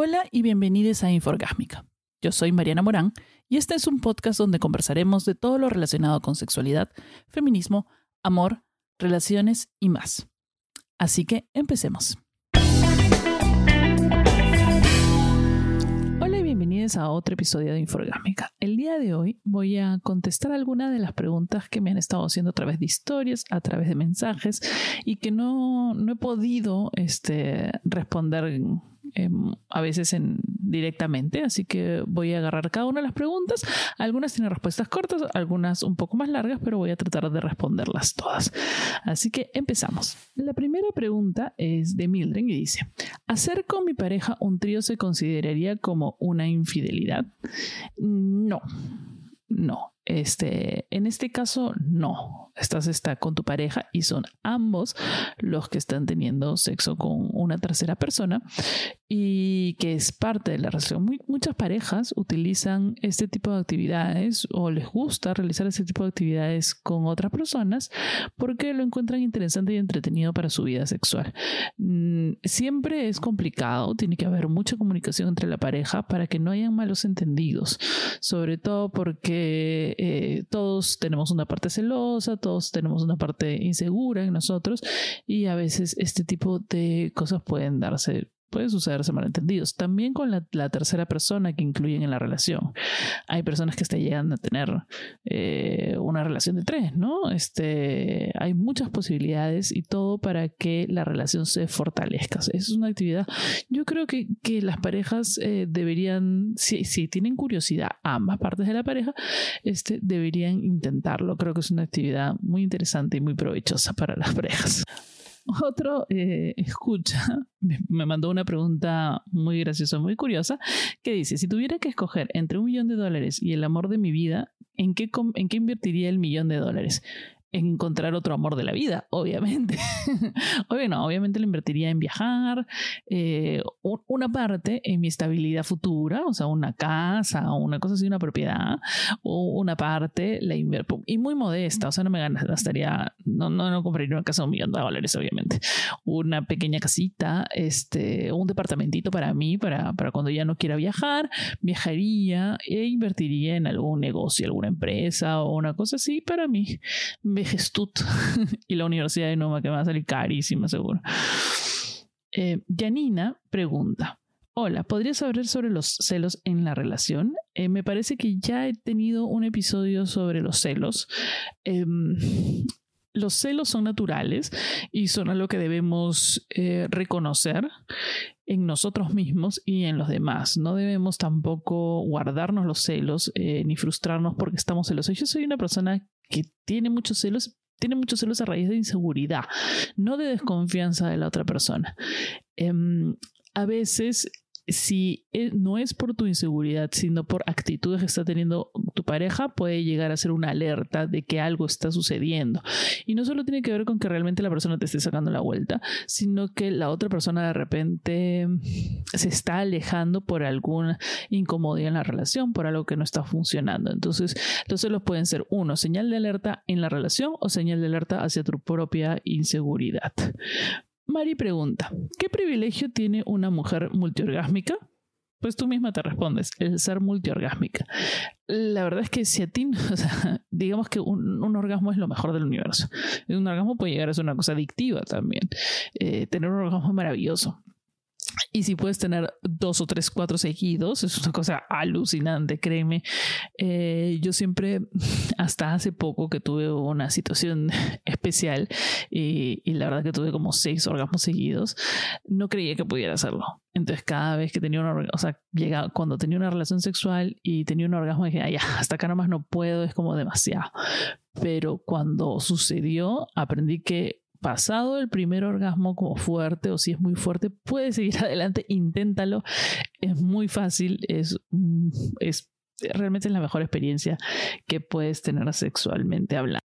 Hola y bienvenidos a Inforgásmica. Yo soy Mariana Morán y este es un podcast donde conversaremos de todo lo relacionado con sexualidad, feminismo, amor, relaciones y más. Así que empecemos. Hola y bienvenidos a otro episodio de Inforgásmica. El día de hoy voy a contestar algunas de las preguntas que me han estado haciendo a través de historias, a través de mensajes y que no, no he podido este, responder Em, a veces en, directamente, así que voy a agarrar cada una de las preguntas. Algunas tienen respuestas cortas, algunas un poco más largas, pero voy a tratar de responderlas todas. Así que empezamos. La primera pregunta es de Mildred y dice, ¿hacer con mi pareja un trío se consideraría como una infidelidad? No, no. Este, en este caso, no. Estás está con tu pareja y son ambos los que están teniendo sexo con una tercera persona y que es parte de la relación. muchas parejas utilizan este tipo de actividades o les gusta realizar este tipo de actividades con otras personas porque lo encuentran interesante y entretenido para su vida sexual. Mm, siempre es complicado, tiene que haber mucha comunicación entre la pareja para que no hayan malos entendidos, sobre todo porque eh, todos tenemos una parte celosa, todos tenemos una parte insegura en nosotros y a veces este tipo de cosas pueden darse puede sucederse malentendidos. También con la, tercera persona que incluyen en la relación. Hay personas que están llegando a tener eh, una relación de tres, ¿no? Este, hay muchas posibilidades y todo para que la relación se fortalezca. Es una actividad, yo creo que, que las parejas eh, deberían, si, si, tienen curiosidad, ambas partes de la pareja, este, deberían intentarlo. Creo que es una actividad muy interesante y muy provechosa para las parejas. Otro eh, escucha, me mandó una pregunta muy graciosa, muy curiosa, que dice, si tuviera que escoger entre un millón de dólares y el amor de mi vida, ¿en qué, en qué invertiría el millón de dólares? Encontrar otro amor de la vida, obviamente. no, obviamente lo invertiría en viajar, eh, una parte en mi estabilidad futura, o sea, una casa una cosa así, una propiedad, o una parte la y muy modesta, o sea, no me gastaría, no, no, no compraría una casa de un millón de dólares, obviamente, una pequeña casita, este, un departamentito para mí, para, para cuando ya no quiera viajar, viajaría e invertiría en algún negocio, alguna empresa o una cosa así para mí Gestut y la Universidad de Noma, que va a salir carísima seguro. Eh, Janina pregunta, hola, ¿podrías hablar sobre los celos en la relación? Eh, me parece que ya he tenido un episodio sobre los celos. Em, los celos son naturales y son algo que debemos eh, reconocer en nosotros mismos y en los demás. No debemos tampoco guardarnos los celos ni frustrarnos porque estamos celosos. Yo soy una persona que tiene muchos celos, tiene muchos celos a raíz de inseguridad, no de desconfianza de la otra persona. Em, a veces si e, no es por tu inseguridad, sino por actitudes que está teniendo tu pareja, puede llegar a ser una alerta de que algo está sucediendo. Y no solo tiene que ver con que realmente la persona te esté sacando la vuelta, sino que la otra persona de repente se está alejando por alguna incomodidad en la relación, por algo que no está funcionando. Entonces, los celos pueden ser uno, señal de alerta en la relación o señal de alerta hacia tu propia inseguridad. Mari pregunta, ¿qué privilegio tiene una mujer multiorgásmica? Pues tú misma te respondes, el ser multiorgásmica. La verdad es que si a ti, digamos que un, orgasmo es lo mejor del universo. Un orgasmo puede llegar a ser una cosa adictiva también. Eh, tener un orgasmo es maravilloso. Y si puedes tener dos o tres, cuatro seguidos, es una cosa alucinante, créeme. Eh, yo siempre, hasta hace poco que tuve una situación especial y, la verdad que tuve como seis orgasmos seguidos, no creía que pudiera hacerlo. Entonces cada vez que tenía un o sea, llegaba, cuando tenía una relación sexual y tenía un orgasmo, dije, ay, hasta acá nomás no puedo, es como demasiado. Pero cuando sucedió, aprendí que pasado el primer orgasmo como fuerte o si es muy fuerte, puedes seguir adelante, inténtalo. Es muy fácil, es, mm, es realmente es la mejor experiencia que puedes tener sexualmente hablando.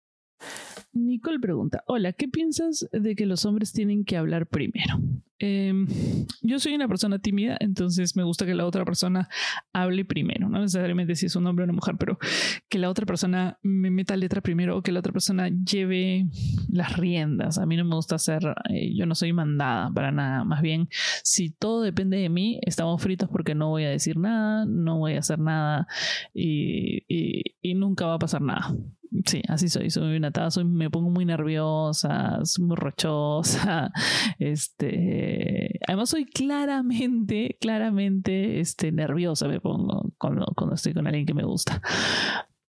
Nicole pregunta, hola, ¿qué piensas de que los hombres tienen que hablar primero? Em, yo soy una persona tímida, entonces me gusta que la otra persona hable primero, no necesariamente si es un hombre o una mujer, pero que la otra persona me meta letra primero o que la otra persona lleve las riendas. A mí no me gusta hacer, eh, yo no soy mandada para nada, más bien si todo depende de mí, estamos fritos porque no voy a decir nada, no voy a hacer nada y, y nunca va a pasar nada. Sí, así soy, soy una soy, me pongo muy nerviosa, soy muy rochosa, este, además soy claramente, claramente, este, nerviosa me pongo cuando, cuando estoy con alguien que me gusta.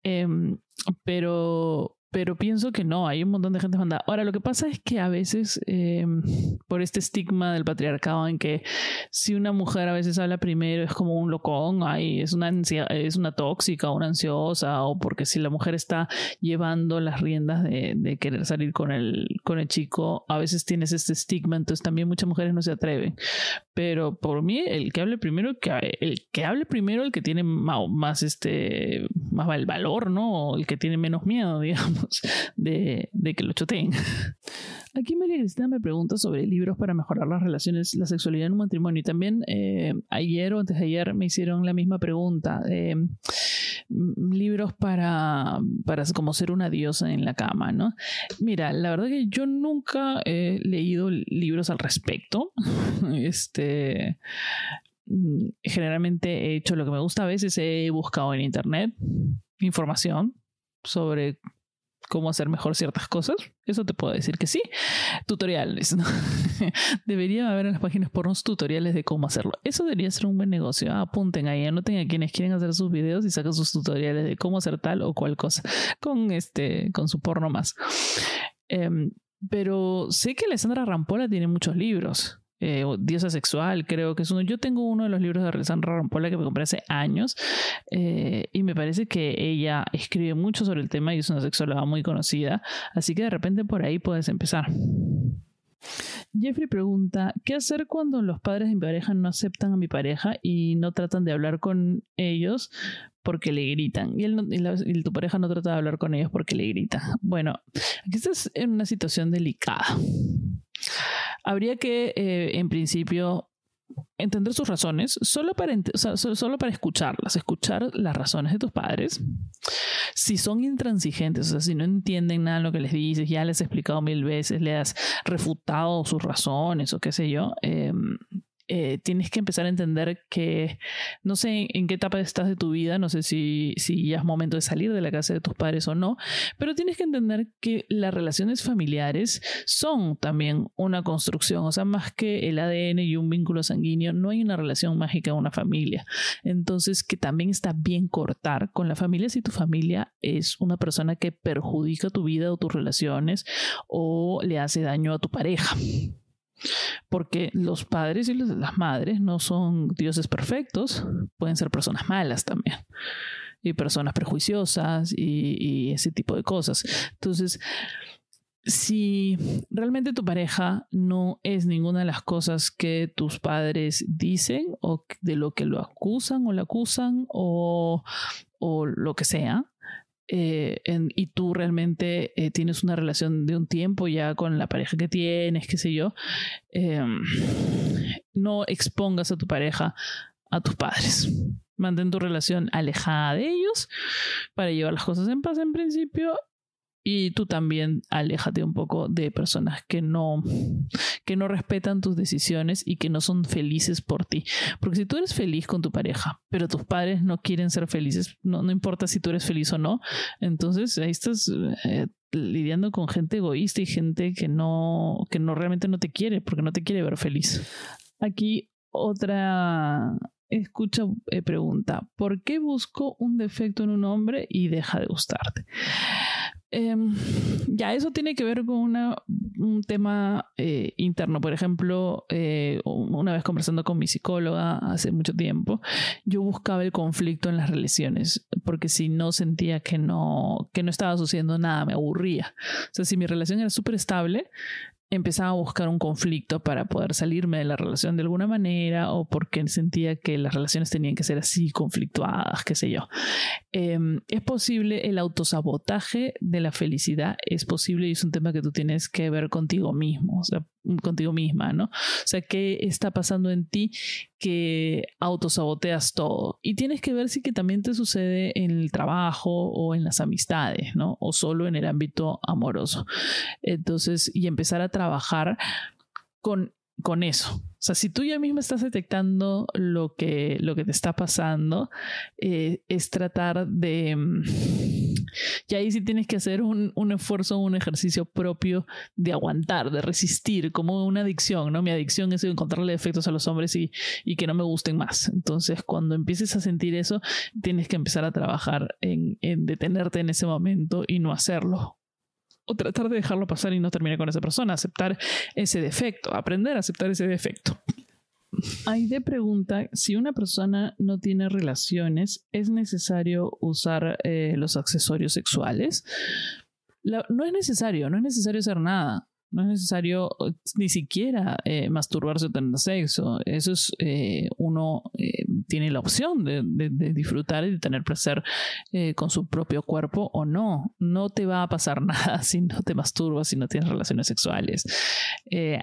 Em, pero, pero pienso que no, hay un montón de gente mandada. Ahora, lo que pasa es que a veces, eh, por este estigma del patriarcado, en que si una mujer a veces habla primero es como un locón, ay, es una, es una tóxica, una ansiosa, o porque si la mujer está llevando las riendas de, de, querer salir con el, con el chico, a veces tienes este estigma, entonces también muchas mujeres no se atreven. Pero por mí, el que hable primero, que, el que hable primero, el que tiene más, más, este, más el valor, ¿no? el que tiene menos miedo, digamos de, que lo choteen. Aquí María Cristina me pregunta sobre libros para mejorar las relaciones, la sexualidad en un matrimonio. Y también eh, ayer o antes de ayer me hicieron la misma pregunta. Mm, libros para, para como ser una diosa en la cama, ¿no? Mira, la verdad que yo nunca he leído libros al respecto. Este mm, generalmente he hecho lo que me gusta. A veces he buscado en internet información sobre cómo hacer mejor ciertas cosas, eso te puedo decir que sí. Tutoriales. Debería haber en las páginas pornos tutoriales de cómo hacerlo. Eso debería ser un buen negocio. apunten ahí, anoten a quienes quieren hacer sus videos y sacan sus tutoriales de cómo hacer tal o cual cosa con, este, con su porno más. Em, pero sé que Alessandra Rampola tiene muchos libros. Eh, diosa sexual, creo que es uno. Yo tengo uno de los libros de Alessandra Rampola que me compré hace años eh, y me parece que ella escribe mucho sobre el tema y es una sexóloga muy conocida, así que de repente por ahí puedes empezar. Jeffrey pregunta, ¿qué hacer cuando los padres de mi pareja no aceptan a mi pareja y no tratan de hablar con ellos porque le gritan? Y, él y, tu pareja no trata de hablar con ellos porque le grita. Bueno, aquí estás en una situación delicada habría que, eh, en principio, entender sus razones solo para, solo para escucharlas, escuchar las razones de tus padres. Si son intransigentes, o sea, si no entienden nada de lo que les dices, ya les has explicado mil veces, le has refutado sus razones o qué sé yo, eh, eh, tienes que empezar a entender que no sé en qué etapa estás de tu vida, no sé si, si ya es momento de salir de la casa de tus padres o no, pero tienes que entender que las relaciones familiares son también una construcción, o sea, más que el ADN y un vínculo sanguíneo, no hay una relación mágica en una familia. Entonces, que también está bien cortar con la familia si tu familia es una persona que perjudica tu vida o tus relaciones o le hace daño a tu pareja. Porque los padres y las madres no son dioses perfectos, pueden ser personas malas también. Y personas prejuiciosas y, ese tipo de cosas. Entonces, si realmente tu pareja no es ninguna de las cosas que tus padres dicen o de lo que lo acusan o le acusan o, o lo que sea, eh, y tú realmente eh, tienes una relación de un tiempo ya con la pareja que tienes, qué sé yo, em, no expongas a tu pareja a tus padres. Mantén tu relación alejada de ellos para llevar las cosas en paz en principio y tú también aléjate un poco de personas que no, que no respetan tus decisiones y que no son felices por ti. Porque si tú eres feliz con tu pareja, pero tus padres no quieren ser felices, no, no importa si tú eres feliz o no, entonces ahí estás eh, lidiando con gente egoísta y gente que no, que no realmente no te quiere, porque no te quiere ver feliz. Aquí otra escucha eh, pregunta, ¿por qué busco un defecto en un hombre y deja de gustarte? Em, ya eso tiene que ver con una, un tema eh, interno. Por ejemplo, eh, una vez conversando con mi psicóloga hace mucho tiempo, yo buscaba el conflicto en las relaciones, porque si no sentía que no, que no estaba sucediendo nada, me aburría. O sea, si mi relación era súper estable, empezaba a buscar un conflicto para poder salirme de la relación de alguna manera o porque sentía que las relaciones tenían que ser así conflictuadas, qué sé yo. Em, es posible el autosabotaje de la felicidad, es posible y es un tema que tú tienes que ver contigo mismo, o sea, contigo misma, ¿no? O sea, ¿qué está pasando en ti que autosaboteas todo? Y tienes que ver si que también te sucede en el trabajo o en las amistades, ¿no? O solo en el ámbito amoroso. Entonces, y empezar a trabajar con, con eso. O sea, si tú ya mismo estás detectando lo que, lo que te está pasando, eh, es tratar de... Y ahí sí tienes que hacer un, un, esfuerzo, un ejercicio propio de aguantar, de resistir, como una adicción, ¿no? Mi adicción es encontrarle defectos a los hombres y, y que no me gusten más. Entonces, cuando empieces a sentir eso, tienes que empezar a trabajar en, en detenerte en ese momento y no hacerlo o tratar de dejarlo pasar y no terminar con esa persona, aceptar ese defecto, aprender a aceptar ese defecto. De pregunta, si una persona no tiene relaciones, ¿es necesario usar eh, los accesorios sexuales? no es necesario, no es necesario hacer nada. No es necesario eh, ni siquiera eh, masturbarse o tener sexo. Eso es, eh, uno tiene la opción de, disfrutar y de tener placer con su propio cuerpo o no. No te va a pasar nada si no te masturbas, si no tienes relaciones sexuales.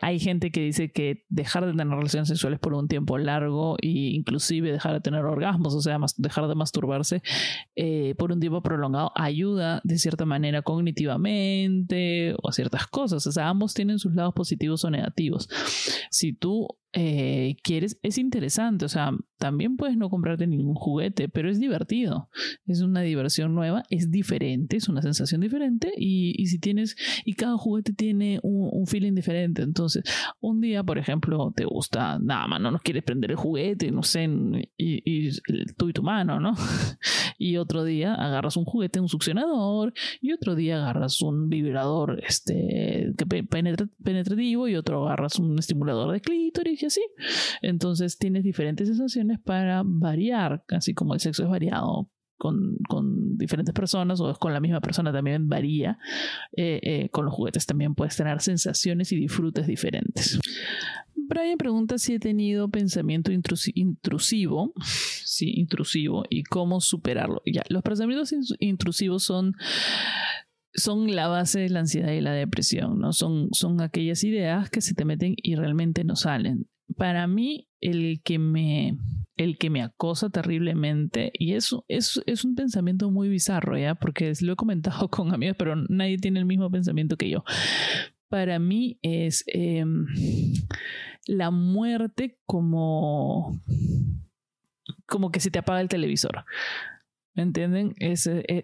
hay gente que dice que dejar de tener relaciones sexuales por un tiempo largo e inclusive dejar de tener orgasmos, o sea, dejar de masturbarse por un tiempo prolongado ayuda de cierta manera cognitivamente o a ciertas cosas. O sea, tienen sus lados positivos o negativos. Si tú eh, quieres, es interesante, o sea, también puedes no comprarte ningún juguete, pero es divertido, es una diversión nueva, es diferente, es una sensación diferente y, si tienes, y cada juguete tiene un, feeling diferente, entonces un día, por ejemplo, te gusta, nada más, no, nos quieres prender el juguete, no sé, y, y tú y tu mano, ¿no? y otro día agarras un juguete, un succionador, y otro día agarras un vibrador este, que penetrativo y otro agarras un estimulador de clítoris y así. Entonces tienes diferentes sensaciones para variar, así como el sexo es variado con, con, diferentes personas o con la misma persona también varía. Eh, eh, con los juguetes también puedes tener sensaciones y disfrutes diferentes. Brian pregunta si he tenido pensamiento intrusivo, sí, intrusivo, y cómo superarlo. Ya, los pensamientos intrusivos son son la base de la ansiedad y la depresión, ¿no? Son, son aquellas ideas que se te meten y realmente no salen. Para mí, el que me, el que me acosa terriblemente, y eso es, es un pensamiento muy bizarro, ¿ya? Porque lo he comentado con amigos, pero nadie tiene el mismo pensamiento que yo. Para mí es em, la muerte como, como que se te apaga el televisor. ¿Me entienden? E,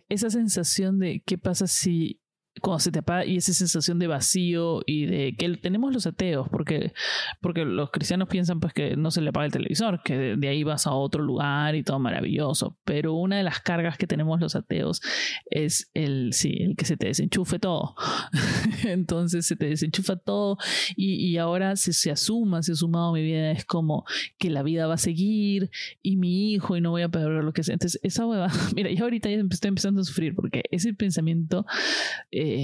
esa sensación de qué pasa si cuando se te apaga y esa sensación de vacío y de que tenemos los ateos, porque, porque los cristianos piensan pues que no se le apaga el televisor, que de, ahí vas a otro lugar y todo maravilloso, pero una de las cargas que tenemos los ateos es el, sí, el que se te desenchufe todo. Entonces se te desenchufa todo y, y ahora se, se asuma, se ha sumado mi vida, es como que la vida va a seguir y mi hijo y no voy a perder lo que sea. Entonces esa hueva, mira, yo ahorita ya estoy empezando a sufrir porque ese pensamiento... Eh,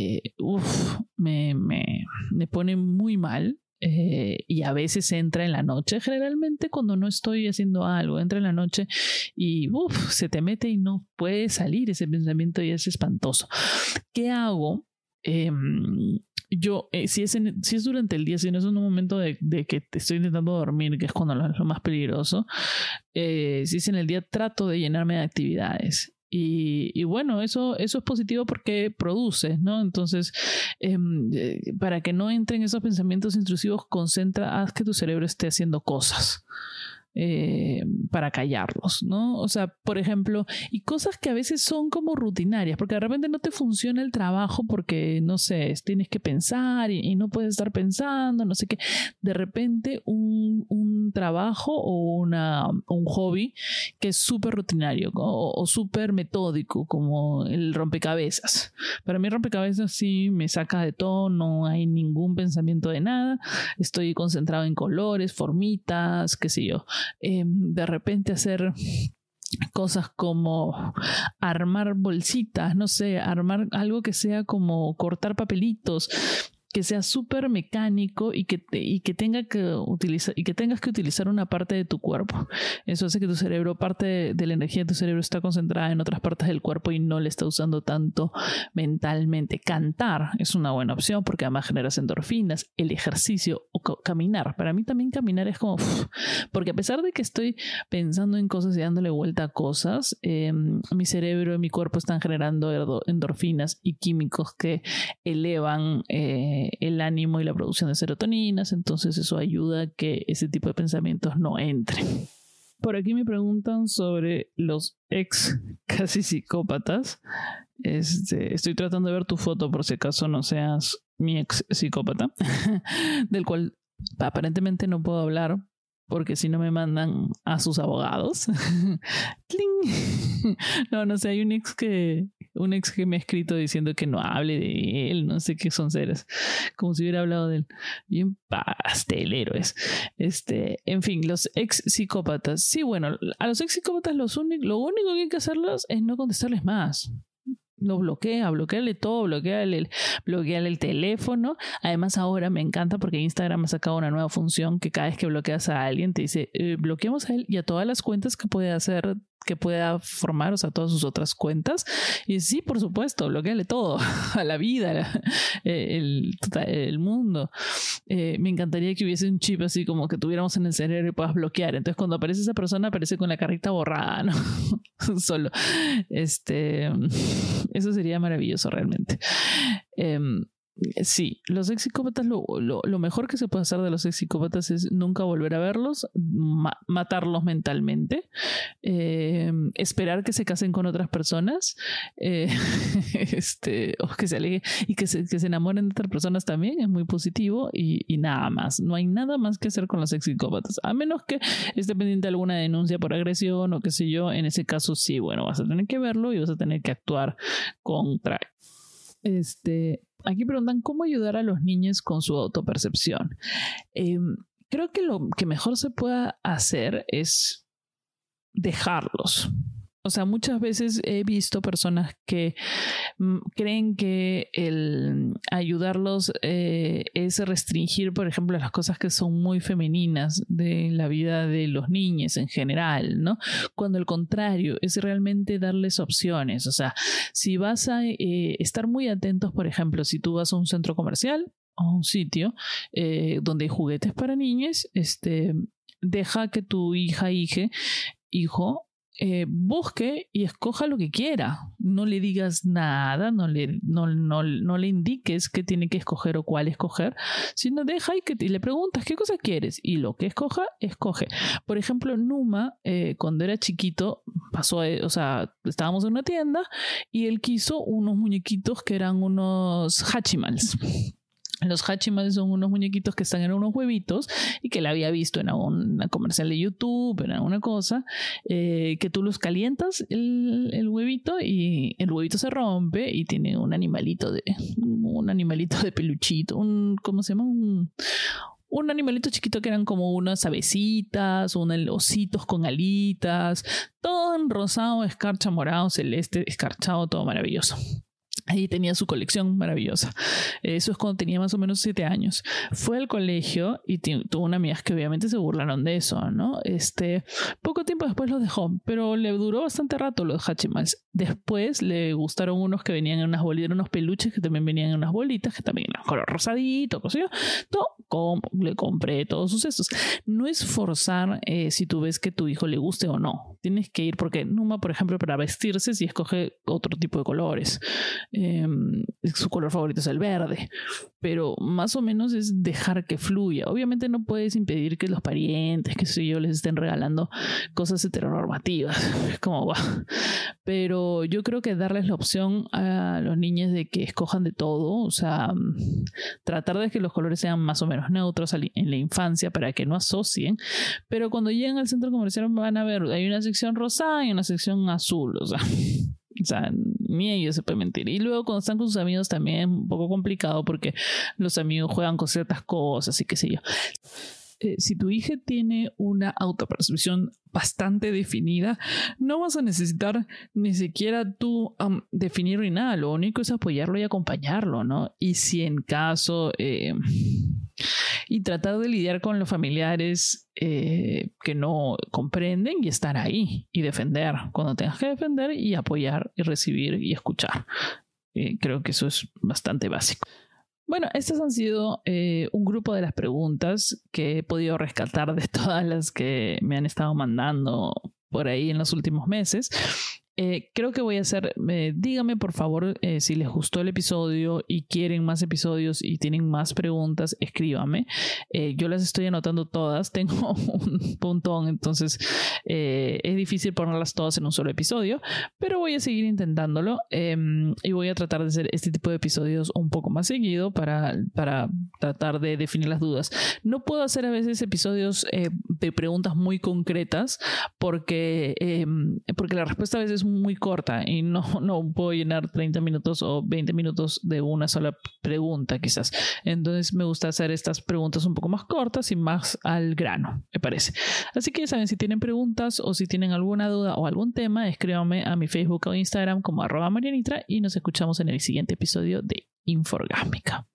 me, me, me, pone muy mal. Eh, y a veces entra en la noche, generalmente cuando no estoy haciendo algo, entra en la noche y se te mete y no puede salir ese pensamiento y es espantoso. ¿Qué hago? Em, yo, eh, si, es si es durante el día, si no es en un momento de, que te estoy intentando dormir, que es cuando es lo más peligroso, si es en el día, trato de llenarme de actividades. Y, bueno, eso, eso es positivo porque produce, ¿no? Entonces, em, eh, para que no entren esos pensamientos intrusivos, concentra, haz que tu cerebro esté haciendo cosas. Eh, para callarlos, ¿no? O sea, por ejemplo, y cosas que a veces son como rutinarias, porque de repente no te funciona el trabajo porque, no sé, tienes que pensar y, no puedes estar pensando, no sé qué. De repente un, un trabajo o una, un hobby que es súper rutinario o, o súper metódico, como el rompecabezas. Para mí rompecabezas sí me saca de todo, no hay ningún pensamiento de nada, estoy concentrado en colores, formitas, qué sé yo. Em, de repente hacer cosas como armar bolsitas, no sé, armar algo que sea como cortar papelitos. Que sea súper mecánico y que, y que tenga que utilizar y que tengas que utilizar una parte de tu cuerpo. Eso hace que tu cerebro, parte de, la energía de tu cerebro está concentrada en otras partes del cuerpo y no le está usando tanto mentalmente. Cantar es una buena opción porque además generas endorfinas, el ejercicio o caminar. Para mí también caminar es como, porque a pesar de que estoy pensando en cosas y dándole vuelta a cosas, em, mi cerebro y mi cuerpo están generando endorfinas y químicos que elevan eh, el ánimo y la producción de serotoninas, entonces eso ayuda a que ese tipo de pensamientos no entren. Por aquí me preguntan sobre los ex casi psicópatas. Este, estoy tratando de ver tu foto por si acaso no seas mi ex psicópata, del cual aparentemente no puedo hablar porque si no me mandan a sus abogados. no, no sé, hay un ex que un ex que me ha escrito diciendo que no hable de él, no sé qué son seres, como si hubiera hablado de él. Bien pastelero es. Este, en fin, los ex psicópatas. Sí, bueno, a los ex psicópatas los lo único que hay que hacerlos es no contestarles más lo bloquea, bloqueale todo, bloqueale el, el teléfono. Además, ahora me encanta porque Instagram ha sacado una nueva función que cada vez que bloqueas a alguien te dice, eh, bloqueemos a él y a todas las cuentas que puede hacer que pueda formar, o sea, todas sus otras cuentas. Y sí, por supuesto, bloqueale todo, a la vida, eh, el, mundo. Eh, me encantaría que hubiese un chip así como que tuviéramos en el cerebro y puedas bloquear. Entonces, cuando aparece esa persona, aparece con la carita borrada, ¿no? Solo. Este, eso sería maravilloso realmente. Em, sí, los ex psicópatas, lo, lo, mejor que se puede hacer de los ex psicópatas es nunca volver a verlos, matarlos mentalmente, eh, esperar que se casen con otras personas, eh, este, o que se aleje y que se, que se enamoren de otras personas también, es muy positivo y, y, nada más. No hay nada más que hacer con los ex psicópatas, a menos que esté pendiente de alguna denuncia por agresión o qué sé yo. En ese caso, sí, bueno, vas a tener que verlo y vas a tener que actuar contra. Este, Aquí preguntan cómo ayudar a los niños con su autopercepción. Em, creo que lo que mejor se pueda hacer es dejarlos. O sea, muchas veces he visto personas que creen que el ayudarlos eh, es restringir, por ejemplo, las cosas que son muy femeninas de la vida de los niños en general, ¿no? Cuando al contrario, es realmente darles opciones. O sea, si vas a eh, estar muy atentos, por ejemplo, si tú vas a un centro comercial o un sitio eh, donde hay juguetes para niños, este, deja que tu hija, hije, hijo, eh, busque y escoja lo que quiera. No le digas nada, no le, no, no, le indiques qué tiene que escoger o cuál escoger, sino deja y, que, le preguntas qué cosa quieres y lo que escoja, escoge. Por ejemplo, Numa, eh, cuando era chiquito, pasó, o sea, estábamos en una tienda y él quiso unos muñequitos que eran unos Hachimals. Los Hachimals son unos muñequitos que están en unos huevitos y que la había visto en una comercial de YouTube, en alguna cosa, eh, que tú los calientas el, huevito y el huevito se rompe y tiene un animalito de un animalito de peluchito, un ¿cómo se llama? Un, un animalito chiquito que eran como unas avecitas, unos ositos con alitas, todo en rosado, escarcha, morado, celeste, escarchado, todo maravilloso. Ahí tenía su colección maravillosa. Eso es cuando tenía más o menos siete años. Fue al colegio y tuvo una amiga que obviamente se burlaron de eso, ¿no? Este, poco tiempo después lo dejó, pero le duró bastante rato los Hachimals. Después le gustaron unos que venían en unas bolitas, unos peluches que también venían en unas bolitas, que también eran color rosadito, cosas Todo, le compré todos sus esos. No es forzar eh, si tú ves que tu hijo le guste o no. Tienes que ir porque Numa, por ejemplo, para vestirse, si escoge otro tipo de colores. Em, su color favorito es el verde, pero más o menos es dejar que fluya. Obviamente no puedes impedir que los parientes, que sé yo, les estén regalando cosas heteronormativas, como Pero yo creo que darles la opción a los niños de que escojan de todo, o sea, tratar de que los colores sean más o menos neutros en la infancia para que no asocien, pero cuando lleguen al centro comercial van a ver, hay una sección rosada y una sección azul, o sea. O sea, ni ellos se pueden mentir. Y luego cuando están con sus amigos también es un poco complicado porque los amigos juegan con ciertas cosas y qué sé yo. eh, si tu hija tiene una autopercepción bastante definida, no vas a necesitar ni siquiera tú definir ni nada, lo único es apoyarlo y acompañarlo, ¿no? Y si en caso... Eh, y tratar de lidiar con los familiares eh, que no comprenden y estar ahí y defender cuando tengas que defender y apoyar y recibir y escuchar. Eh, creo que eso es bastante básico. Bueno, estas han sido eh, un grupo de las preguntas que he podido rescatar de todas las que me han estado mandando por ahí en los últimos meses. Eh, creo que voy a hacer, eh, dígame por favor eh, si les gustó el episodio y quieren más episodios y tienen más preguntas, escríbame. yo las estoy anotando todas, tengo un montón, entonces es difícil ponerlas todas en un solo episodio, pero voy a seguir intentándolo em, y voy a tratar de hacer este tipo de episodios un poco más seguido para, para tratar de definir las dudas. No puedo hacer a veces episodios de preguntas muy concretas porque, em, porque la respuesta a veces muy corta y no, no puedo llenar 30 minutos o 20 minutos de una sola pregunta quizás. Entonces me gusta hacer estas preguntas un poco más cortas y más al grano, me parece. Así que ya saben, si tienen preguntas o si tienen alguna duda o algún tema, escríbanme a mi Facebook o Instagram como arroba marianitra y nos escuchamos en el siguiente episodio de Inforgásmica.